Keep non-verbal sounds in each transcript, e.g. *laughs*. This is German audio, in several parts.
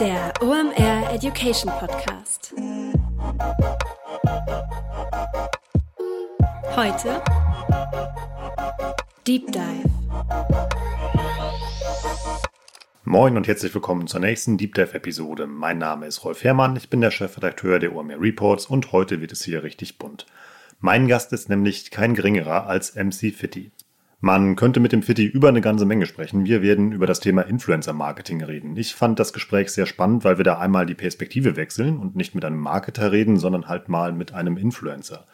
Der OMR Education Podcast. Heute Deep Dive. Moin und herzlich willkommen zur nächsten Deep Dive Episode. Mein Name ist Rolf Herrmann, ich bin der Chefredakteur der OMR Reports und heute wird es hier richtig bunt. Mein Gast ist nämlich kein geringerer als MC Fitty. Man könnte mit dem Fitti über eine ganze Menge sprechen. Wir werden über das Thema Influencer-Marketing reden. Ich fand das Gespräch sehr spannend, weil wir da einmal die Perspektive wechseln und nicht mit einem Marketer reden, sondern halt mal mit einem Influencer.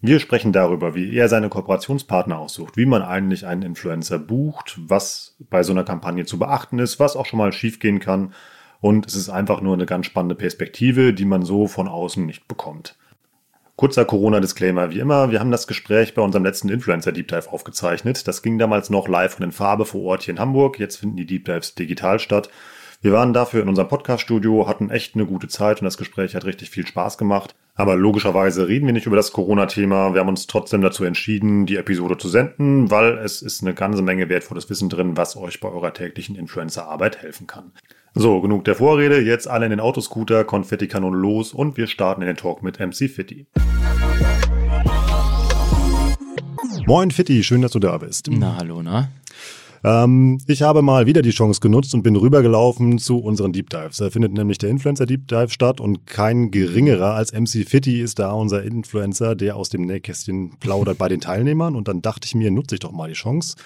Wir sprechen darüber, wie er seine Kooperationspartner aussucht, wie man eigentlich einen Influencer bucht, was bei so einer Kampagne zu beachten ist, was auch schon mal schiefgehen kann. Und es ist einfach nur eine ganz spannende Perspektive, die man so von außen nicht bekommt. Kurzer Corona-Disclaimer, wie immer, wir haben das Gespräch bei unserem letzten Influencer Deep Dive aufgezeichnet. Das ging damals noch live und in Farbe vor Ort hier in Hamburg. Jetzt finden die Deep Dives digital statt. Wir waren dafür in unserem Podcast-Studio, hatten echt eine gute Zeit und das Gespräch hat richtig viel Spaß gemacht. Aber logischerweise reden wir nicht über das Corona-Thema. Wir haben uns trotzdem dazu entschieden, die Episode zu senden, weil es ist eine ganze Menge wertvolles Wissen drin, was euch bei eurer täglichen Influencer-Arbeit helfen kann. So, genug der Vorrede. Jetzt alle in den Autoscooter, Konfetti-Kanone los und wir starten in den Talk mit MC Fitti. Moin Fitti, schön, dass du da bist. Na, hallo, na? Ähm, ich habe mal wieder die Chance genutzt und bin rübergelaufen zu unseren Deep Dives. Da findet nämlich der Influencer Deep Dive statt und kein geringerer als MC Fitti ist da unser Influencer, der aus dem Nähkästchen plaudert bei den Teilnehmern. Und dann dachte ich mir, nutze ich doch mal die Chance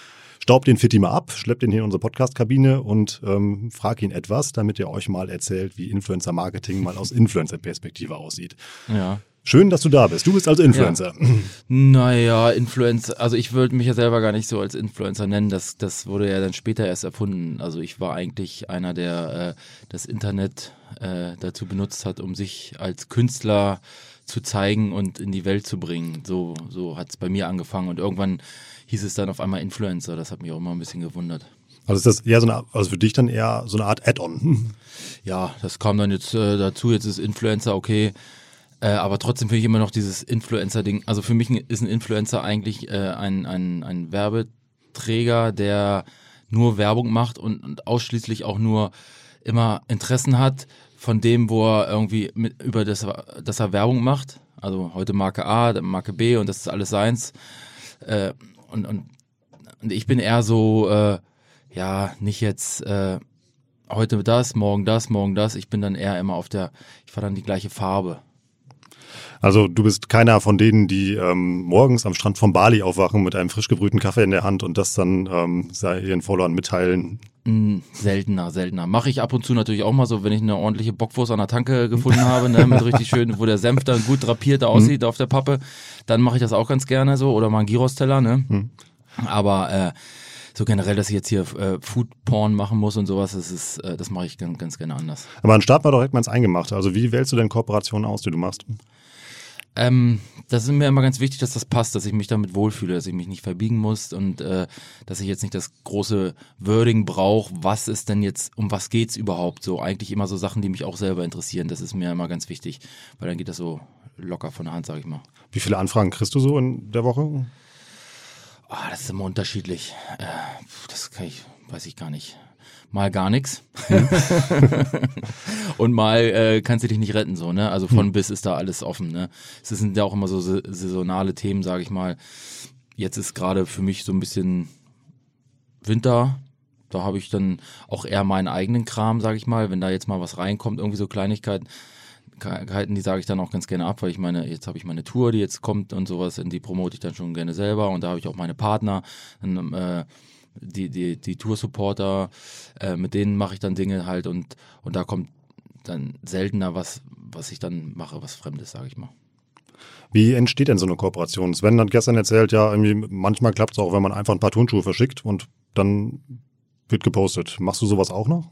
Staubt den Fitti mal ab, schleppt ihn hier in unsere Podcast-Kabine und ähm, frag ihn etwas, damit er euch mal erzählt, wie Influencer-Marketing mal aus Influencer-Perspektive aussieht. Ja. Schön, dass du da bist. Du bist also Influencer. Ja. Naja, Influencer, also ich würde mich ja selber gar nicht so als Influencer nennen. Das, das wurde ja dann später erst erfunden. Also ich war eigentlich einer, der äh, das Internet äh, dazu benutzt hat, um sich als Künstler zu zeigen und in die Welt zu bringen. So, so hat es bei mir angefangen. Und irgendwann hieß es dann auf einmal Influencer. Das hat mich auch immer ein bisschen gewundert. Also ist das eher so eine, also für dich dann eher so eine Art Add-on? Ja, das kam dann jetzt äh, dazu. Jetzt ist Influencer okay. Äh, aber trotzdem finde ich immer noch dieses Influencer-Ding. Also für mich ist ein Influencer eigentlich äh, ein, ein, ein Werbeträger, der nur Werbung macht und, und ausschließlich auch nur immer Interessen hat von dem, wo er irgendwie mit, über das, dass er Werbung macht. Also heute Marke A, Marke B und das ist alles seins. Äh, und, und, und ich bin eher so, äh, ja, nicht jetzt äh, heute das, morgen das, morgen das. Ich bin dann eher immer auf der, ich fahre dann die gleiche Farbe. Also du bist keiner von denen, die ähm, morgens am Strand von Bali aufwachen mit einem frisch gebrühten Kaffee in der Hand und das dann ähm, ihren Followern mitteilen. Mm, seltener, seltener. Mache ich ab und zu natürlich auch mal so, wenn ich eine ordentliche Bockwurst an der Tanke gefunden habe, ne, mit richtig schön, wo der Senf dann gut drapiert mhm. aussieht mhm. auf der Pappe, dann mache ich das auch ganz gerne so oder mal einen Gyros-Teller, ne? Mhm. Aber äh, so generell, dass ich jetzt hier äh, Food Porn machen muss und sowas, das ist, äh, das mache ich ganz, ganz gerne anders. Aber dann starten wir doch direkt mal ins Eingemachte. Also wie wählst du denn Kooperationen aus, die du machst? Ähm, das ist mir immer ganz wichtig, dass das passt, dass ich mich damit wohlfühle, dass ich mich nicht verbiegen muss und äh, dass ich jetzt nicht das große Wording brauche, was ist denn jetzt, um was geht's überhaupt so. Eigentlich immer so Sachen, die mich auch selber interessieren. Das ist mir immer ganz wichtig, weil dann geht das so locker von der Hand, sag ich mal. Wie viele Anfragen kriegst du so in der Woche? Oh, das ist immer unterschiedlich. Äh, das kann ich, weiß ich gar nicht mal gar nichts. Mhm. *laughs* und mal äh, kannst du dich nicht retten, so, ne? Also von mhm. bis ist da alles offen, ne? Es sind ja auch immer so saisonale Themen, sage ich mal. Jetzt ist gerade für mich so ein bisschen Winter. Da habe ich dann auch eher meinen eigenen Kram, sage ich mal. Wenn da jetzt mal was reinkommt, irgendwie so Kleinigkeiten, die sage ich dann auch ganz gerne ab, weil ich meine, jetzt habe ich meine Tour, die jetzt kommt und sowas, und die promote ich dann schon gerne selber und da habe ich auch meine Partner. Dann, äh, die, die, die Tour-Supporter, äh, mit denen mache ich dann Dinge halt und, und da kommt dann seltener was, was ich dann mache, was Fremdes, sage ich mal. Wie entsteht denn so eine Kooperation? Sven hat gestern erzählt, ja, irgendwie manchmal klappt es auch, wenn man einfach ein paar Turnschuhe verschickt und dann wird gepostet. Machst du sowas auch noch?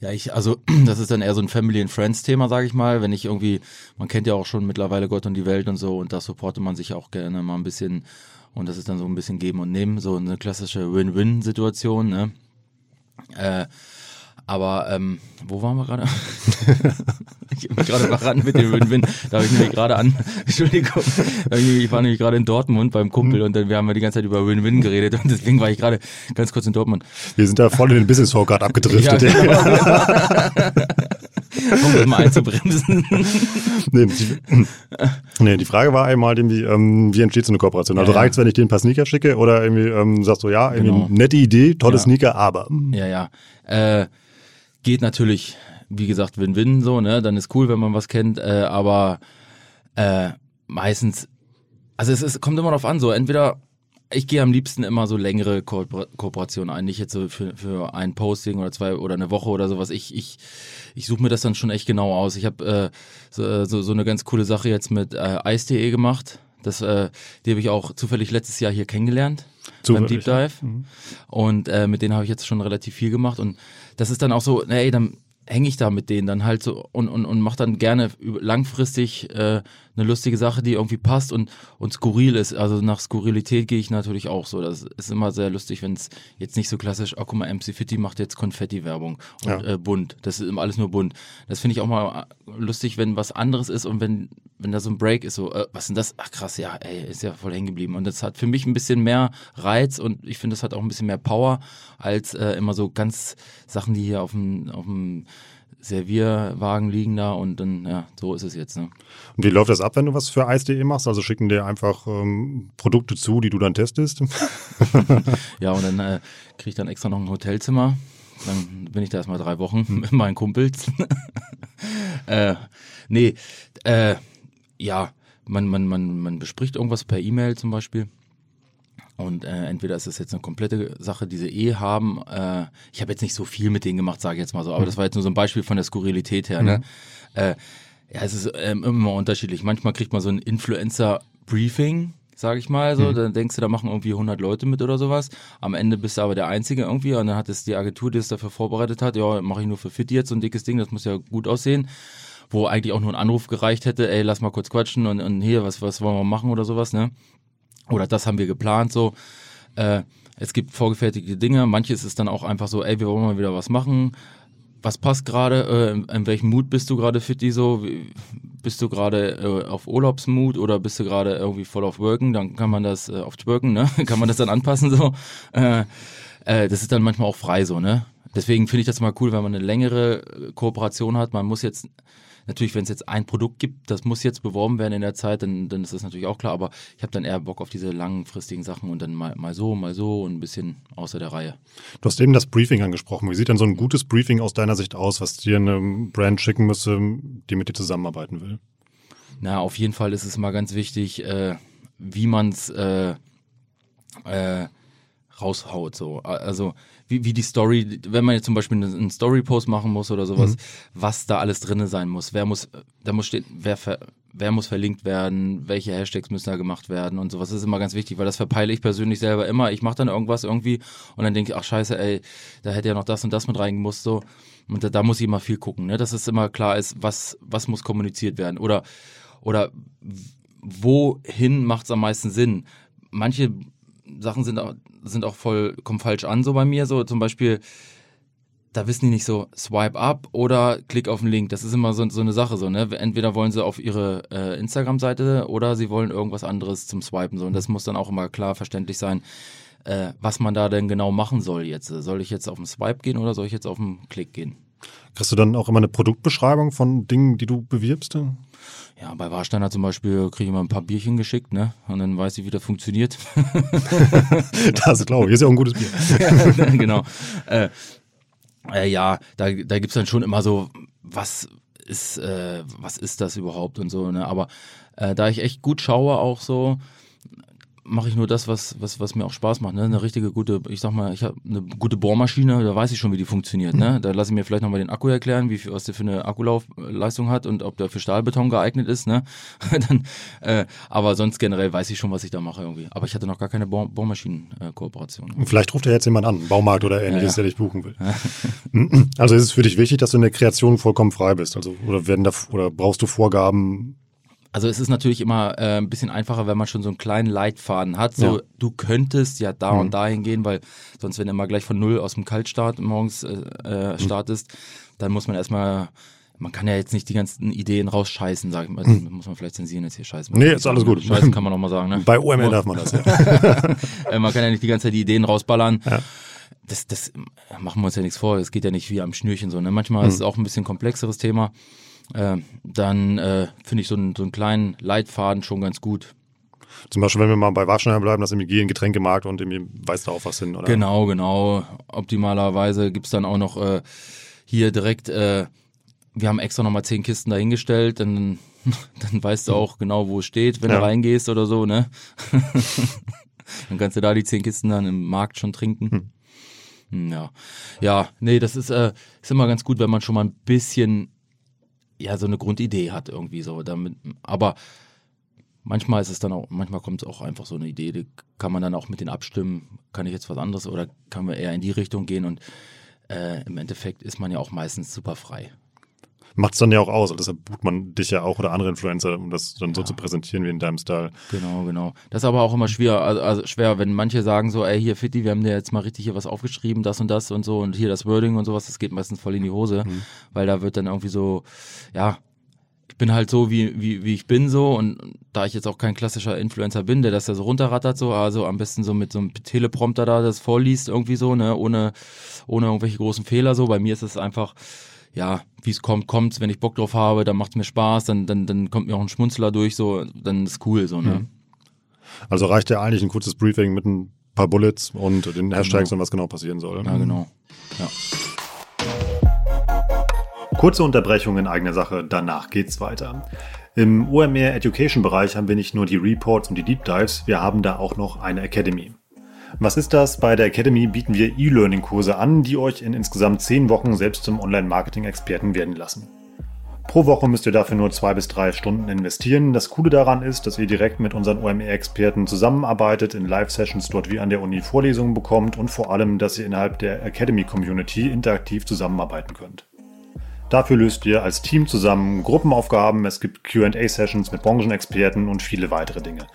Ja, ich, also *clears throat* das ist dann eher so ein Family and Friends Thema, sage ich mal. Wenn ich irgendwie, man kennt ja auch schon mittlerweile Gott und die Welt und so und da supportet man sich auch gerne mal ein bisschen und das ist dann so ein bisschen geben und nehmen, so eine klassische Win-Win-Situation. Ne? Äh, Aber ähm, wo waren wir gerade? *laughs* ich mich gerade verraten mit dem Win-Win. Da habe ich nämlich gerade an, *laughs* Entschuldigung, ich war nämlich gerade in Dortmund beim Kumpel mhm. und dann wir haben wir die ganze Zeit über Win-Win geredet und deswegen war ich gerade ganz kurz in Dortmund. Wir sind da voll in den Business Talk gerade abgedriftet. Ja, genau. *laughs* um das mal einzubremsen. *laughs* nee, die, nee, die Frage war einmal, irgendwie, ähm, wie entsteht so eine Kooperation? Also ja, reicht es, wenn ich dir ein paar Sneaker schicke oder irgendwie ähm, sagst du, ja, irgendwie genau. nette Idee, tolle ja. Sneaker, aber. Ja, ja. Äh, geht natürlich, wie gesagt, Win-Win so, ne? Dann ist cool, wenn man was kennt, äh, aber äh, meistens, also es, es kommt immer darauf an, so entweder ich gehe am liebsten immer so längere Ko Kooperationen ein, nicht jetzt so für, für ein Posting oder zwei oder eine Woche oder sowas. Ich, ich, ich suche mir das dann schon echt genau aus. Ich habe äh, so, so, so eine ganz coole Sache jetzt mit äh, Ice.de gemacht. Das, äh, die habe ich auch zufällig letztes Jahr hier kennengelernt Zufällig, beim Deep Dive. Ja. Mhm. Und äh, mit denen habe ich jetzt schon relativ viel gemacht. Und das ist dann auch so, ey, dann hänge ich da mit denen dann halt so und, und, und mache dann gerne langfristig äh, eine lustige Sache, die irgendwie passt und, und skurril ist. Also nach Skurrilität gehe ich natürlich auch so. Das ist immer sehr lustig, wenn es jetzt nicht so klassisch, oh guck mal, MC Fitty macht jetzt Konfetti-Werbung und ja. äh, bunt. Das ist immer alles nur bunt. Das finde ich auch mal lustig, wenn was anderes ist und wenn, wenn da so ein Break ist, so, äh, was denn das? Ach krass, ja, ey, ist ja voll hängen geblieben. Und das hat für mich ein bisschen mehr Reiz und ich finde, das hat auch ein bisschen mehr Power als äh, immer so ganz Sachen, die hier auf dem, auf dem Servierwagen liegen da und dann, ja, so ist es jetzt. Ne? Und wie läuft das ab, wenn du was für Eis.de machst? Also schicken dir einfach ähm, Produkte zu, die du dann testest? *laughs* *laughs* ja, und dann äh, kriege ich dann extra noch ein Hotelzimmer. Dann bin ich da erstmal drei Wochen hm. mit meinen Kumpels. *laughs* äh, nee, äh, ja, man, man, man, man bespricht irgendwas per E-Mail zum Beispiel. Und äh, entweder ist es jetzt eine komplette Sache, die sie eh haben. Äh, ich habe jetzt nicht so viel mit denen gemacht, sage ich jetzt mal so, aber mhm. das war jetzt nur so ein Beispiel von der Skurrilität her. Ne? Mhm. Äh, ja, es ist ähm, immer unterschiedlich. Manchmal kriegt man so ein Influencer-Briefing, sage ich mal so. Mhm. Dann denkst du, da machen irgendwie 100 Leute mit oder sowas. Am Ende bist du aber der Einzige irgendwie und dann hat es die Agentur, die es dafür vorbereitet hat, ja, mache ich nur für Fit jetzt so ein dickes Ding, das muss ja gut aussehen wo eigentlich auch nur ein Anruf gereicht hätte, ey, lass mal kurz quatschen und, und hier, was, was wollen wir machen oder sowas, ne? Oder das haben wir geplant so. Äh, es gibt vorgefertigte Dinge. Manches ist dann auch einfach so, ey, wir wollen mal wieder was machen. Was passt gerade? Äh, in, in, welchem Mut bist du gerade fit, so? Bist du gerade äh, auf Urlaubsmut oder bist du gerade irgendwie voll auf Worken? Dann kann man das äh, auf Twerken, ne? *laughs* kann man das dann anpassen so. Äh, äh, das ist dann manchmal auch frei so, ne? Deswegen finde ich das mal cool, wenn man eine längere Kooperation hat. Man muss jetzt Natürlich, wenn es jetzt ein Produkt gibt, das muss jetzt beworben werden in der Zeit, dann, dann ist das natürlich auch klar. Aber ich habe dann eher Bock auf diese langfristigen Sachen und dann mal, mal so, mal so und ein bisschen außer der Reihe. Du hast eben das Briefing angesprochen. Wie sieht denn so ein gutes Briefing aus deiner Sicht aus, was dir eine Brand schicken müsste, die mit dir zusammenarbeiten will? Na, auf jeden Fall ist es mal ganz wichtig, äh, wie man es äh, äh, raushaut. So. Also wie, wie die Story, wenn man jetzt zum Beispiel einen Story-Post machen muss oder sowas, mhm. was da alles drin sein muss. Wer muss, da muss stehen, wer, ver, wer muss verlinkt werden, welche Hashtags müssen da gemacht werden und sowas. Das ist immer ganz wichtig, weil das verpeile ich persönlich selber immer. Ich mache dann irgendwas irgendwie und dann denke ich, ach scheiße, ey, da hätte ja noch das und das mit reingemusst, so. Und da, da muss ich immer viel gucken, ne? dass es immer klar ist, was, was muss kommuniziert werden. Oder, oder wohin macht es am meisten Sinn? Manche Sachen sind auch, sind auch voll, kommen falsch an, so bei mir. So zum Beispiel, da wissen die nicht so, swipe up oder klick auf den Link. Das ist immer so, so eine Sache, so, ne? Entweder wollen sie auf ihre äh, Instagram-Seite oder sie wollen irgendwas anderes zum Swipen. So. Und das muss dann auch immer klar verständlich sein, äh, was man da denn genau machen soll jetzt. Soll ich jetzt auf den Swipe gehen oder soll ich jetzt auf den Klick gehen? Kriegst du dann auch immer eine Produktbeschreibung von Dingen, die du bewirbst? Ja, bei Warsteiner zum Beispiel kriege ich immer ein paar Bierchen geschickt, ne? Und dann weiß ich, wie das funktioniert. *laughs* das glaube ich, ist ja auch ein gutes Bier. ja, *laughs* genau. Äh, äh, ja, da, da gibt es dann schon immer so, was ist, äh, was ist das überhaupt und so, ne? Aber äh, da ich echt gut schaue auch so, mache ich nur das, was, was, was mir auch Spaß macht. Ne? Eine richtige gute, ich sag mal, ich habe eine gute Bohrmaschine, da weiß ich schon, wie die funktioniert. Ne? Da lasse ich mir vielleicht nochmal den Akku erklären, wie viel, was der für eine Akkulaufleistung hat und ob der für Stahlbeton geeignet ist. Ne? *laughs* Dann, äh, aber sonst generell weiß ich schon, was ich da mache irgendwie. Aber ich hatte noch gar keine Bohr Bohrmaschinen-Kooperation. Äh, vielleicht ruft ja jetzt jemand an, Baumarkt oder ähnliches, ja, ja. der dich buchen will. *laughs* also ist es für dich wichtig, dass du in der Kreation vollkommen frei bist? Also oder werden da oder brauchst du Vorgaben Also es ist natürlich immer äh, ein bisschen einfacher, wenn man schon so einen kleinen Leitfaden hat. So, Ja. du könntest ja da Mhm. und dahin gehen, weil sonst, wenn du immer gleich von null aus dem Kaltstart morgens äh, Mhm. äh, startest, dann muss man erstmal, man kann ja jetzt nicht die ganzen Ideen rausscheißen, sag ich mal. Muss man vielleicht zensieren jetzt hier scheißen. Mhm. Nee, ist alles gut. Scheißen kann man auch mal sagen, ne? Bei OMR darf man das, *laughs* ja. Äh, man kann ja nicht die ganze Zeit die Ideen rausballern. Ja. Das, das äh, machen wir uns ja nichts vor. Es geht ja nicht wie am Schnürchen so. Ne? Manchmal ist es auch ein bisschen komplexeres Thema. Äh, dann äh, finde ich so einen, so einen kleinen Leitfaden schon ganz gut. Zum Beispiel, wenn wir mal bei Warsteiner bleiben, dass irgendwie geh in den Getränkemarkt und irgendwie weißt du auch was hin, oder? Genau, genau. Optimalerweise gibt's dann auch noch äh, hier direkt, äh, wir haben extra nochmal zehn Kisten dahingestellt, dann, *laughs* dann weißt du auch genau, wo es steht, wenn Ja. du reingehst oder so, ne? *laughs* dann kannst du da die zehn Kisten dann im Markt schon trinken. Hm, Ja. Ja, nee, das ist, äh, ist immer ganz gut, wenn man schon mal ein bisschen ja so eine Grundidee hat irgendwie so damit aber manchmal ist es dann auch manchmal kommt es auch einfach so eine Idee die kann man dann auch mit denen abstimmen kann ich jetzt was anderes oder kann man eher in die Richtung gehen und äh, im Endeffekt ist man ja auch meistens super frei Macht's dann ja auch aus. Und deshalb bucht man dich ja auch oder andere Influencer, um das dann so zu präsentieren wie in deinem Style. genau genau das ist aber auch immer schwer also, also schwer wenn manche sagen so ey hier Fitti wir haben dir jetzt mal richtig hier was aufgeschrieben das und das und so und hier das Wording und sowas das geht meistens voll in die Hose weil da wird dann irgendwie so ja ich bin halt so, wie, wie, wie ich bin so und da ich jetzt auch kein klassischer Influencer bin, der das da so runterrattert so, also am besten so mit so einem Teleprompter da das vorliest irgendwie so, ne, ohne, ohne irgendwelche großen Fehler so. Bei mir ist es einfach, ja, wie es kommt, kommt's, wenn ich Bock drauf habe, dann macht's mir Spaß, dann, dann, dann kommt mir auch ein Schmunzler durch, so, dann ist cool so, ne. Also reicht ja eigentlich ein kurzes Briefing mit ein paar Bullets und den Hashtags und was genau passieren soll. Ja, genau. Ja. Kurze Unterbrechung in eigener Sache, danach geht's weiter. Im OMR Education Bereich haben wir nicht nur die Reports und die Deep Dives, wir haben da auch noch eine Academy. Was ist das? Bei der Academy bieten wir E-Learning-Kurse an, die euch in insgesamt 10 Wochen selbst zum Online-Marketing-Experten werden lassen. Pro Woche müsst ihr dafür nur zwei bis drei Stunden investieren. Das Coole daran ist, dass ihr direkt mit unseren OMR-Experten zusammenarbeitet, in Live-Sessions dort wie an der Uni Vorlesungen bekommt und vor allem, dass ihr innerhalb der Academy-Community interaktiv zusammenarbeiten könnt. Dafür löst ihr als Team zusammen Gruppenaufgaben, es gibt QA-Sessions mit Branchenexperten und viele weitere Dinge.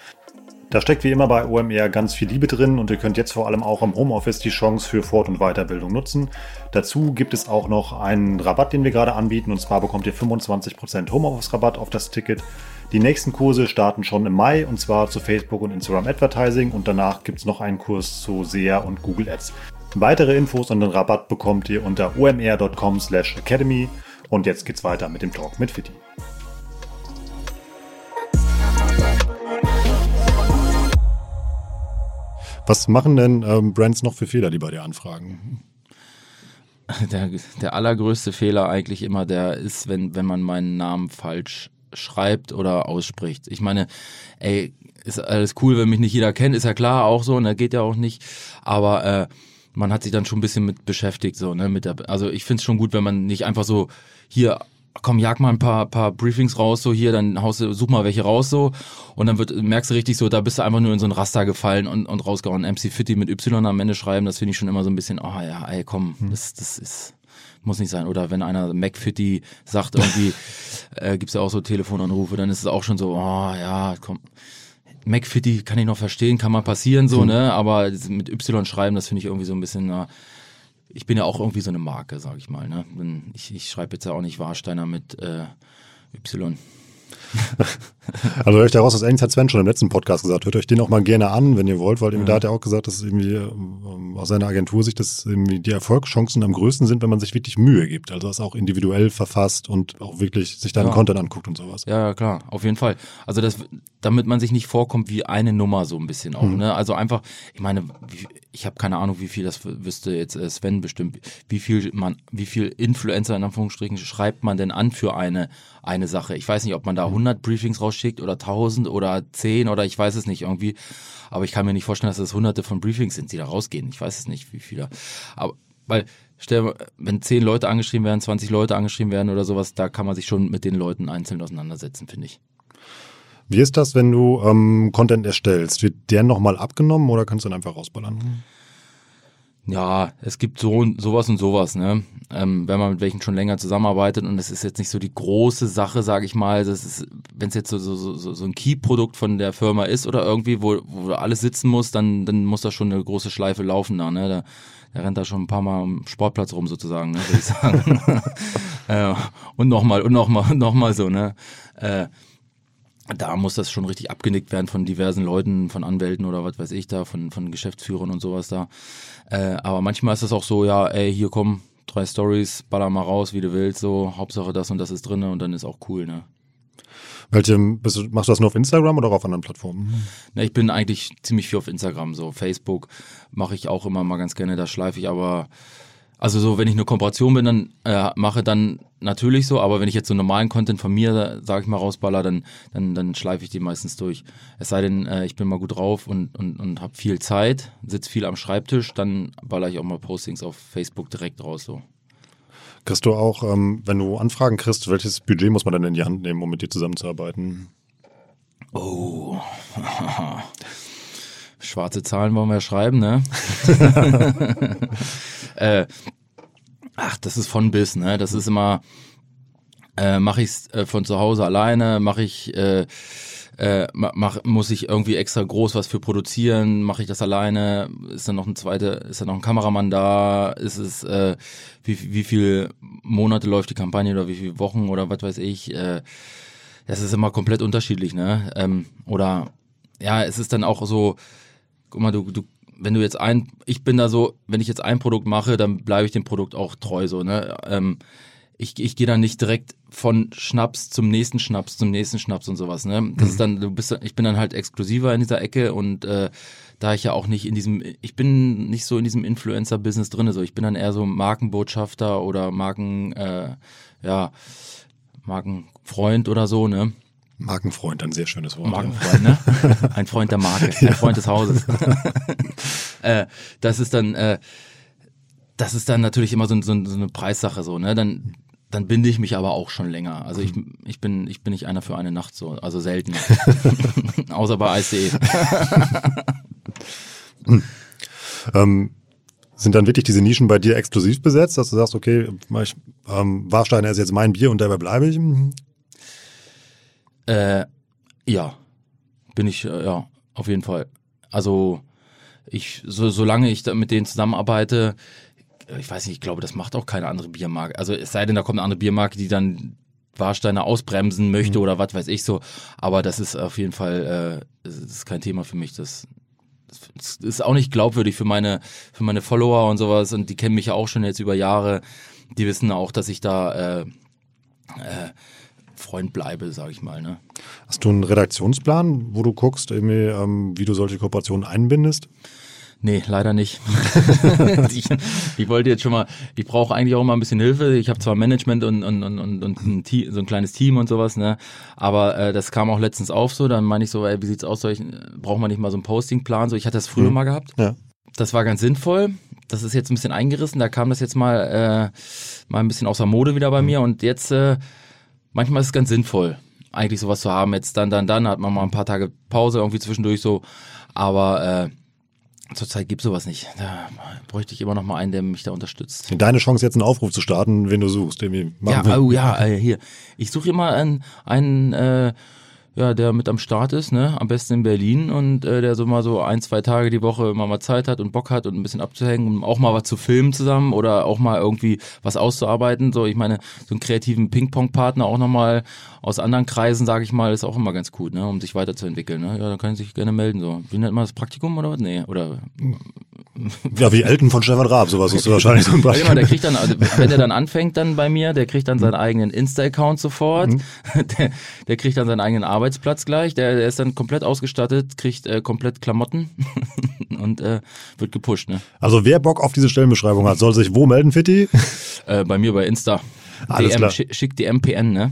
Da steckt wie immer bei OMR ganz viel Liebe drin und ihr könnt jetzt vor allem auch im Homeoffice die Chance für Fort- und Weiterbildung nutzen. Dazu gibt es auch noch einen Rabatt, den wir gerade anbieten und zwar bekommt ihr 25% Homeoffice-Rabatt auf das Ticket. Die nächsten Kurse starten schon im Mai und zwar zu Facebook und Instagram Advertising und danach gibt es noch einen Kurs zu SEA und Google Ads. Weitere Infos und den Rabatt bekommt ihr unter omr.com slash academy und jetzt geht's weiter mit dem Talk mit Fitti. Was machen denn ähm, Brands noch für Fehler, die bei dir anfragen? Der, der allergrößte Fehler eigentlich immer der ist, wenn, wenn man meinen Namen falsch schreibt oder ausspricht. Ich meine, ey, ist alles cool, wenn mich nicht jeder kennt, ist ja klar auch so, und da geht ja auch nicht. Aber äh, man hat sich dann schon ein bisschen mit beschäftigt, so, ne, mit der, also ich find's schon gut, wenn man nicht einfach so hier, komm, jag mal ein paar, paar Briefings raus, so hier, dann haust du, such mal welche raus, so, und dann wird, merkst du richtig so, da bist du einfach nur in so ein Raster gefallen und, und rausgehauen. MC Fitty mit Y am Ende schreiben, das finde ich schon immer so ein bisschen, oh ja, ey, komm, das, das ist, muss nicht sein. Oder wenn einer McFitty sagt irgendwie, *laughs* äh, gibt's ja auch so Telefonanrufe, dann ist es auch schon so, oh ja, komm. McFitty kann ich noch verstehen, kann mal passieren so, ne? Aber mit Y schreiben, das finde ich irgendwie so ein bisschen, na, ich bin ja auch irgendwie so eine Marke, sag ich mal, ne? Ich, ich schreibe jetzt ja auch nicht Warsteiner mit äh, Y. Also höre ich daraus, dass eigentlich hat Sven schon im letzten Podcast gesagt, hört euch den auch mal gerne an, wenn ihr wollt, weil da hat er auch gesagt, dass irgendwie ähm, aus seiner Agentursicht, dass irgendwie die Erfolgschancen am größten sind, wenn man sich wirklich Mühe gibt. Also das auch individuell verfasst und auch wirklich sich deinen Ja. Content anguckt und sowas. Ja, ja, klar, auf jeden Fall. Also das, damit man sich nicht vorkommt wie eine Nummer so ein bisschen auch. Ne? Also einfach, ich meine, wie, ich habe keine Ahnung, wie viel das wüsste jetzt äh, Sven bestimmt, wie viel man, wie viel Influencer in Anführungsstrichen schreibt man denn an für eine eine Sache. Ich weiß nicht, ob man da 100 Briefings rausschickt oder 1000 oder 10 oder ich weiß es nicht irgendwie. Aber ich kann mir nicht vorstellen, dass das hunderte von Briefings sind, die da rausgehen. Ich weiß es nicht, wie viele. Aber weil stell, wenn 10 Leute angeschrieben werden, 20 Leute angeschrieben werden oder sowas, da kann man sich schon mit den Leuten einzeln auseinandersetzen, finde ich. Wie ist das, wenn du ähm, Content erstellst? Wird der nochmal abgenommen oder kannst du den einfach rausballern? Ja, es gibt so sowas und sowas, ne? Ähm, wenn man mit welchen schon länger zusammenarbeitet und es ist jetzt nicht so die große Sache, sage ich mal, das ist, wenn es jetzt so, so, so, so ein Key-Produkt von der Firma ist oder irgendwie, wo, wo alles sitzen muss, dann, dann muss da schon eine große Schleife laufen da, ne? Da, der rennt da schon ein paar Mal am Sportplatz rum sozusagen, ne, würde ich *laughs* sagen. *laughs* äh, und nochmal, und nochmal, und nochmal so, ne? Äh, da muss das schon richtig abgenickt werden von diversen Leuten, von Anwälten oder was weiß ich da, von, von Geschäftsführern und sowas da. Äh, aber manchmal ist das auch so, ja, ey, hier komm, drei Stories, baller mal raus, wie du willst, so, Hauptsache das und das ist drinne und dann ist auch cool, ne? Welche, bist du, machst du das nur auf Instagram oder auch auf anderen Plattformen? Na, ich bin eigentlich ziemlich viel auf Instagram, so Facebook mache ich auch immer mal ganz gerne, da schleife ich aber also so, wenn ich eine Kooperation bin, dann äh, mache dann natürlich so, aber wenn ich jetzt so normalen Content von mir, sage ich mal, rausballer, dann, dann, dann schleife ich die meistens durch. Es sei denn, äh, ich bin mal gut drauf und, und, und habe viel Zeit, sitze viel am Schreibtisch, dann baller ich auch mal Postings auf Facebook direkt raus so. Kriegst du auch, ähm, wenn du Anfragen kriegst, welches Budget muss man dann in die Hand nehmen, um mit dir zusammenzuarbeiten? Oh. *laughs* Schwarze Zahlen wollen wir schreiben, ne? *laughs* *laughs* äh, ach, das ist von bis, ne? Das ist immer, äh, mache ich äh, von zu Hause alleine, mache ich, äh, äh, mach, muss ich irgendwie extra groß was für produzieren, mache ich das alleine, ist dann noch ein zweiter, ist dann noch ein Kameramann da, ist es, äh, wie, wie viele Monate läuft die Kampagne oder wie viele Wochen oder was weiß ich, äh, das ist immer komplett unterschiedlich, ne? Ähm, oder ja, es ist dann auch so, guck mal, du, du, wenn du jetzt ein, ich bin da so, wenn ich jetzt ein Produkt mache, dann bleibe ich dem Produkt auch treu, so, ne? Ähm, ich, ich gehe dann nicht direkt von Schnaps zum nächsten Schnaps zum nächsten Schnaps und sowas, ne? Das mhm. ist dann, du bist, ich bin dann halt exklusiver in dieser Ecke und äh, da ich ja auch nicht in diesem, ich bin nicht so in diesem Influencer-Business drin, so ich bin dann eher so Markenbotschafter oder Marken, äh, ja, Markenfreund oder so, ne? Markenfreund, ein sehr schönes Wort. Markenfreund, ne? Ein Freund der Marke, ein *laughs* Freund des Hauses. *laughs* äh, das ist dann, äh, das ist dann natürlich immer so, so, so, eine Preissache so, ne? Dann, dann binde ich mich aber auch schon länger. Also ich, ich bin, ich bin nicht einer für eine Nacht so, also selten. *laughs* Außer bei ICE. ähm, sind dann wirklich diese Nischen bei dir exklusiv besetzt, dass du sagst, okay, ich, ähm, Warsteiner ist jetzt mein Bier und dabei bleibe ich? Äh, ja, bin ich, äh, ja, auf jeden Fall. Also ich, so, solange ich da mit denen zusammenarbeite, ich weiß nicht, ich glaube, das macht auch keine andere Biermarke. Also es sei denn, da kommt eine andere Biermarke, die dann Warsteiner ausbremsen möchte mhm. oder was weiß ich so. Aber das ist auf jeden Fall, äh, ist kein Thema für mich. Das, das ist auch nicht glaubwürdig für meine, für meine Follower und sowas. Und die kennen mich ja auch schon jetzt über Jahre. Die wissen auch, dass ich da äh, äh, Freund bleibe, sage ich mal. Ne? Hast du einen Redaktionsplan, wo du guckst, ähm, wie du solche Kooperationen einbindest? Nee, leider nicht. *laughs* ich, ich, wollte jetzt schon mal, ich brauche eigentlich auch mal ein bisschen Hilfe. Ich habe zwar Management und, und, und, und, und ein Team, so ein kleines Team und sowas, ne? Aber äh, das kam auch letztens auf so, dann meine ich so, ey, wie sieht's aus? Soll ich, braucht man nicht mal so einen Postingplan? So, ich hatte das früher mhm. mal gehabt. Ja. Das war ganz sinnvoll. Das ist jetzt ein bisschen eingerissen. Da kam das jetzt mal, äh, mal ein bisschen außer Mode wieder bei mhm. mir und jetzt äh, manchmal ist es ganz sinnvoll, eigentlich sowas zu haben. Jetzt dann, dann, dann hat man mal ein paar Tage Pause irgendwie zwischendurch so. Aber äh, zurzeit gibt sowas nicht. Da bräuchte ich immer noch mal einen, der mich da unterstützt. Deine Chance jetzt einen Aufruf zu starten, wenn du suchst. Ja, oh ja, äh, hier. Ich suche immer einen, einen äh, ja, der mit am Start ist, ne? Am besten in Berlin und äh, der so mal so ein, zwei Tage die Woche immer mal Zeit hat und Bock hat und ein bisschen abzuhängen und auch mal was zu filmen zusammen oder auch mal irgendwie was auszuarbeiten. So, ich meine, so einen kreativen Ping-Pong-Partner auch nochmal aus anderen Kreisen, sage ich mal, ist auch immer ganz gut, ne? Um sich weiterzuentwickeln. Ne? Ja, dann können Sie sich gerne melden. So. Wie nennt man das Praktikum oder was? Nee, oder ja, wie Elton von Stefan Raab, sowas ist wahrscheinlich so ein Beispiel. der kriegt dann, also, *laughs* wenn der dann anfängt dann bei mir, der kriegt dann seinen eigenen Insta-Account sofort, mhm. *laughs* der, der kriegt dann seinen eigenen Arbeitsplatz gleich, der, der ist dann komplett ausgestattet, kriegt äh, komplett Klamotten *laughs* und äh, wird gepusht. Ne? Also wer Bock auf diese Stellenbeschreibung hat, soll sich wo melden, Fitti? Äh, bei mir bei Insta. Alles DM, klar. Schick die MPN, ne?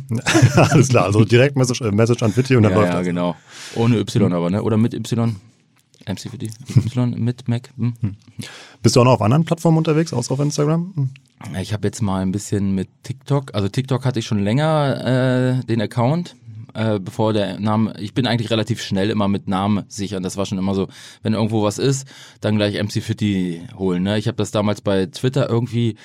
Alles klar, also direkt Message, äh, Message an Fitti und dann ja, läuft ja, das. genau. Ohne Y aber, ne? Oder mit Y. MC für die Y mit Mac. Hm. Bist du auch noch auf anderen Plattformen unterwegs, außer auf Instagram? Hm. Ich habe jetzt mal ein bisschen mit TikTok, also TikTok hatte ich schon länger äh, den Account, äh, bevor der Name, ich bin eigentlich relativ schnell immer mit Namen sichern. Das war schon immer so, wenn irgendwo was ist, dann gleich MC Fitty holen. Ne? Ich habe das damals bei Twitter irgendwie,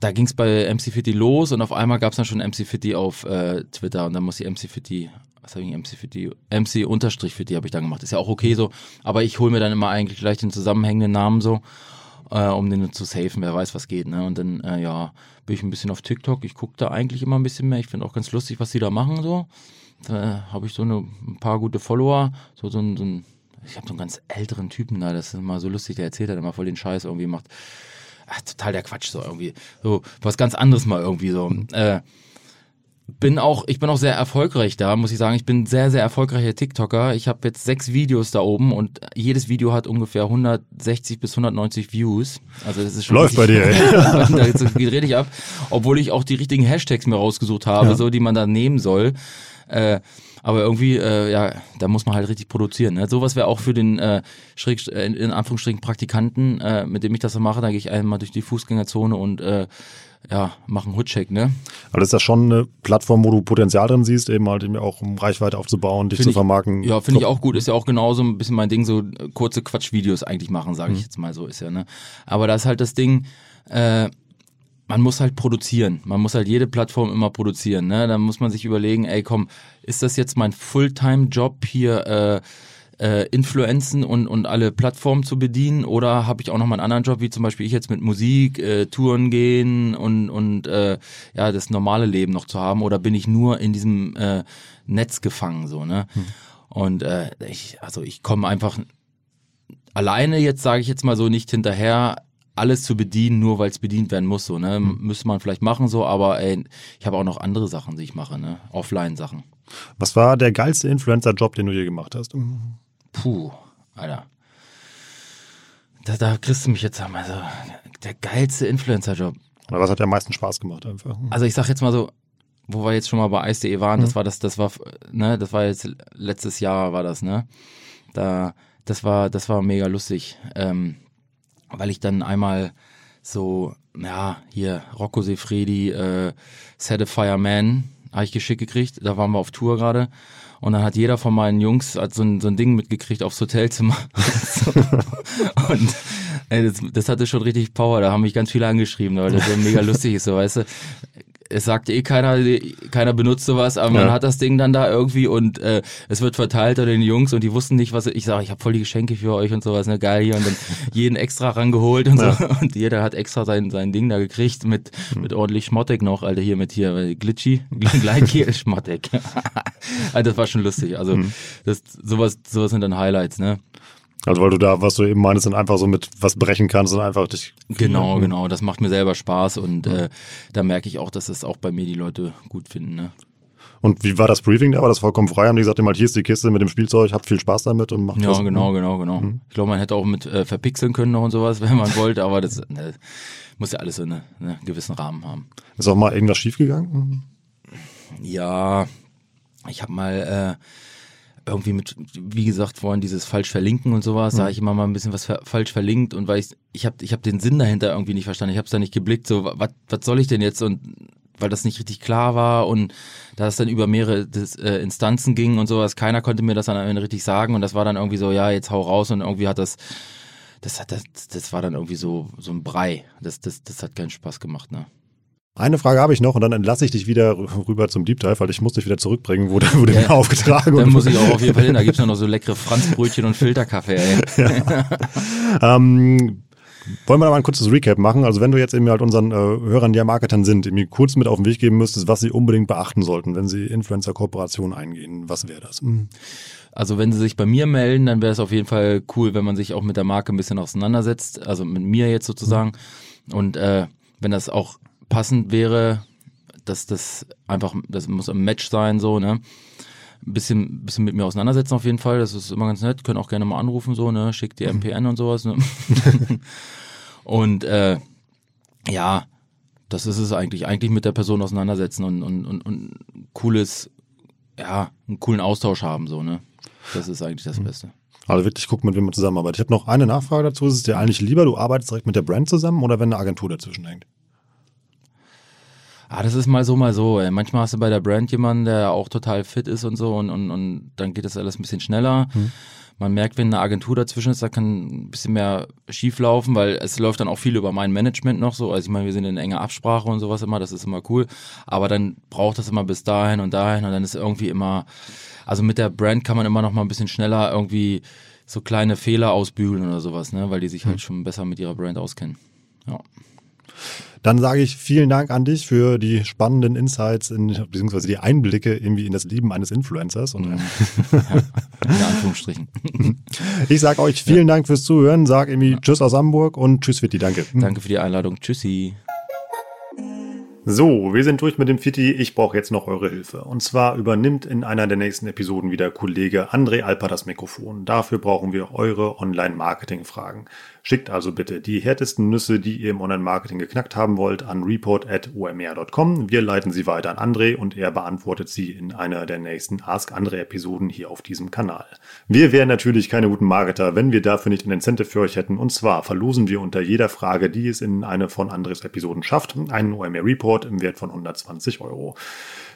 da ging es bei MC Fitty los und auf einmal gab es dann schon MC Fitty auf äh, Twitter und dann muss ich MC Fitty was habe ich MC für die MC unterstrich für die habe ich dann gemacht. Ist ja auch okay so, aber ich hole mir dann immer eigentlich gleich den zusammenhängenden Namen so, äh, um den zu safen, wer weiß, was geht, ne? Und dann äh, ja, bin ich ein bisschen auf TikTok. Ich gucke da eigentlich immer ein bisschen mehr. Ich finde auch ganz lustig, was die da machen so. Da habe ich so eine, ein paar gute Follower, so so ein, so ein ich habe so einen ganz älteren Typen da, das ist immer so lustig, der erzählt hat immer voll den Scheiß irgendwie macht. Ach, total der Quatsch so irgendwie. So was ganz anderes mal irgendwie so. Äh, bin auch, ich bin auch sehr erfolgreich da, muss ich sagen. Ich bin sehr, sehr erfolgreicher TikToker. Ich habe jetzt sechs Videos da oben und jedes Video hat ungefähr 160 bis 190 Views. Also das ist schon läuft bei dir. Ey. da geht richtig ab, obwohl ich auch die richtigen Hashtags mir rausgesucht habe, ja. so die man da nehmen soll. Äh, aber irgendwie, äh, ja, da muss man halt richtig produzieren. Ne? Sowas wäre auch für den äh, Schräg, äh, in Anführungsstrichen Praktikanten, äh, mit dem ich das so mache. Da gehe ich einmal durch die Fußgängerzone und äh, ja, machen Hutcheck, ne? Aber ist das schon eine Plattform, wo du Potenzial drin siehst, eben halt eben auch um Reichweite aufzubauen, dich Find zu ich, vermarkten? Ja, finde ich auch gut. Ist ja auch genauso ein bisschen mein Ding, so kurze Quatschvideos eigentlich machen, sage ich Mhm. jetzt mal so, ist ja, ne? Aber da ist halt das Ding, äh, man muss halt produzieren. Man muss halt jede Plattform immer produzieren. Ne? Da muss man sich überlegen, ey komm, ist das jetzt mein Fulltime-Job hier äh, äh, Influenzen und, und alle Plattformen zu bedienen oder habe ich auch noch mal einen anderen Job, wie zum Beispiel ich jetzt mit Musik, äh, Touren gehen und, und äh, ja, das normale Leben noch zu haben oder bin ich nur in diesem äh, Netz gefangen so, ne? Und äh, ich, also ich komme einfach alleine jetzt, sage ich jetzt mal so, nicht hinterher, alles zu bedienen, nur weil es bedient werden muss. So, ne? Hm. Müsste man vielleicht machen so, aber ey, ich habe auch noch andere Sachen, die ich mache, ne? Offline-Sachen. Was war der geilste Influencer-Job, den du je gemacht hast? Puh, Alter. Da, da kriegst du mich jetzt einmal so. Der geilste Influencer-Job. Oder was hat dir am meisten Spaß gemacht einfach? Also ich sag jetzt mal so, wo wir jetzt schon mal bei Eis.de waren, das war das, das war, ne, das war jetzt letztes Jahr war das, ne? Da, das war, das war mega lustig. Ähm, weil ich dann einmal so, ja, hier, Rocco Sefredi, äh, Set a Fire Man, habe ich geschickt gekriegt. Da waren wir auf Tour gerade. Und dann hat jeder von meinen Jungs hat so, ein, so ein Ding mitgekriegt aufs Hotelzimmer. *laughs* Und ey, das, das hatte schon richtig Power. Da haben mich ganz viele angeschrieben, weil das so mega lustig ist, so weißt du. Es sagt eh keiner, keiner benutzt sowas, aber man Ja. hat das Ding dann da irgendwie und äh, es wird verteilt unter den Jungs und die wussten nicht, was ich sage, ich habe voll die Geschenke für euch und sowas, ne, geil hier und dann *laughs* jeden extra rangeholt und so und jeder hat extra sein sein Ding da gekriegt mit mit ordentlich Schmottek noch, Alter, hier mit hier äh, Glitchy, *laughs* Gleitgel Schmottek. *laughs* also das war schon lustig, also das sowas sowas sind dann Highlights, ne? Also weil du da, was du eben meinst, dann einfach so mit was brechen kannst und einfach dich. Genau, genau, das macht mir selber Spaß und äh, da merke ich auch, dass es auch bei mir die Leute gut finden, ne? Und wie war das Briefing da? War das vollkommen frei? Haben die gesagt, mal hier ist die Kiste mit dem Spielzeug, habt viel Spaß damit und macht Ja, was? genau, genau, genau. Ich glaube, man hätte auch mit äh, verpixeln können noch und sowas, *laughs* wenn man wollte, aber das ne, muss ja alles so eine, einen gewissen Rahmen haben. Ist auch mal irgendwas schiefgegangen? Ja, ich habe mal äh, irgendwie mit, wie gesagt, vorhin dieses falsch verlinken und sowas, da habe ich immer mal ein bisschen was ver falsch verlinkt und weil ich, ich habe ich hab den Sinn dahinter irgendwie nicht verstanden. Ich habe es da nicht geblickt, so, was, soll ich denn jetzt und weil das nicht richtig klar war und da es dann über mehrere das, äh, Instanzen ging und sowas, keiner konnte mir das dann am Ende richtig sagen und das war dann irgendwie so, ja, jetzt hau raus und irgendwie hat das, das hat das, das war dann irgendwie so, so ein Brei. Das, das, das hat keinen Spaß gemacht, ne? Eine Frage habe ich noch und dann entlasse ich dich wieder rü- rüber zum Deep Dive, weil ich muss dich wieder zurückbringen, wo, du- wo du Ja. mir aufgetragen Dann und muss ich auch auf jeden Fall hin, da *laughs* gibt's nur noch so leckere Franzbrötchen und Filterkaffee, ey. Ähm, wollen wir da mal ein kurzes Recap machen? Also wenn du jetzt eben halt unseren äh, Hörern, die ja Marketern sind, irgendwie kurz mit auf den Weg geben müsstest, was sie unbedingt beachten sollten, wenn sie Influencer-Kooperationen eingehen, was wäre das? Mhm. Also wenn sie sich bei mir melden, dann wäre es auf jeden Fall cool, wenn man sich auch mit der Marke ein bisschen auseinandersetzt, also mit mir jetzt sozusagen. Und äh, wenn das auch passend wäre, dass das einfach, das muss ein Match sein, so, ne? Ein bisschen, bisschen mit mir auseinandersetzen auf jeden Fall, das ist immer ganz nett, können auch gerne mal anrufen, so, ne? Schickt die MPN und sowas, ne? *laughs* und äh, ja, das ist es eigentlich. Eigentlich mit der Person auseinandersetzen und, und, und, und cooles, ja, einen coolen Austausch haben, so, ne? Das ist eigentlich das Beste. Also wirklich gucken, mit wem man zusammenarbeitet. Ich habe noch eine Nachfrage dazu. Ist es dir eigentlich lieber, du arbeitest direkt mit der Brand zusammen oder wenn eine Agentur dazwischen hängt? Ah, das ist mal so, mal so. Ey. Manchmal hast du bei der Brand jemanden, der auch total fit ist und so und, und, und dann geht das alles ein bisschen schneller. Hm. Man merkt, wenn eine Agentur dazwischen ist, da kann ein bisschen mehr schief laufen, weil es läuft dann auch viel über mein Management noch so. Also ich meine, wir sind in enger Absprache und sowas immer, das ist immer cool. Aber dann braucht das immer bis dahin und dahin und dann ist irgendwie immer, also mit der Brand kann man immer noch mal ein bisschen schneller irgendwie so kleine Fehler ausbügeln oder sowas, ne? weil die sich halt hm. schon besser mit ihrer Brand auskennen. Ja. Dann sage ich vielen Dank an dich für die spannenden Insights in, beziehungsweise die Einblicke irgendwie in das Leben eines Influencers. Und, *laughs* ja, in Anführungsstrichen. *laughs* Ich sage euch vielen Dank fürs Zuhören, sag irgendwie Tschüss aus Hamburg und Tschüss Vitti, danke. Danke für die Einladung. Tschüssi. So, wir sind durch mit dem Fitti. Ich brauche jetzt noch eure Hilfe. Und zwar übernimmt in einer der nächsten Episoden wieder Kollege André Alper das Mikrofon. Dafür brauchen wir eure Online-Marketing-Fragen. Schickt also bitte die härtesten Nüsse, die ihr im Online-Marketing geknackt haben wollt, an report.omr.com. Wir leiten sie weiter an André und er beantwortet sie in einer der nächsten Ask André-Episoden hier auf diesem Kanal. Wir wären natürlich keine guten Marketer, wenn wir dafür nicht ein Incentive für euch hätten. Und zwar verlosen wir unter jeder Frage, die es in eine von Andres Episoden schafft, einen OMR Report im Wert von 120 Euro.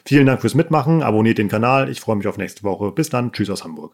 Vielen Dank fürs Mitmachen, abonniert den Kanal. Ich freue mich auf nächste Woche. Bis dann. Tschüss aus Hamburg.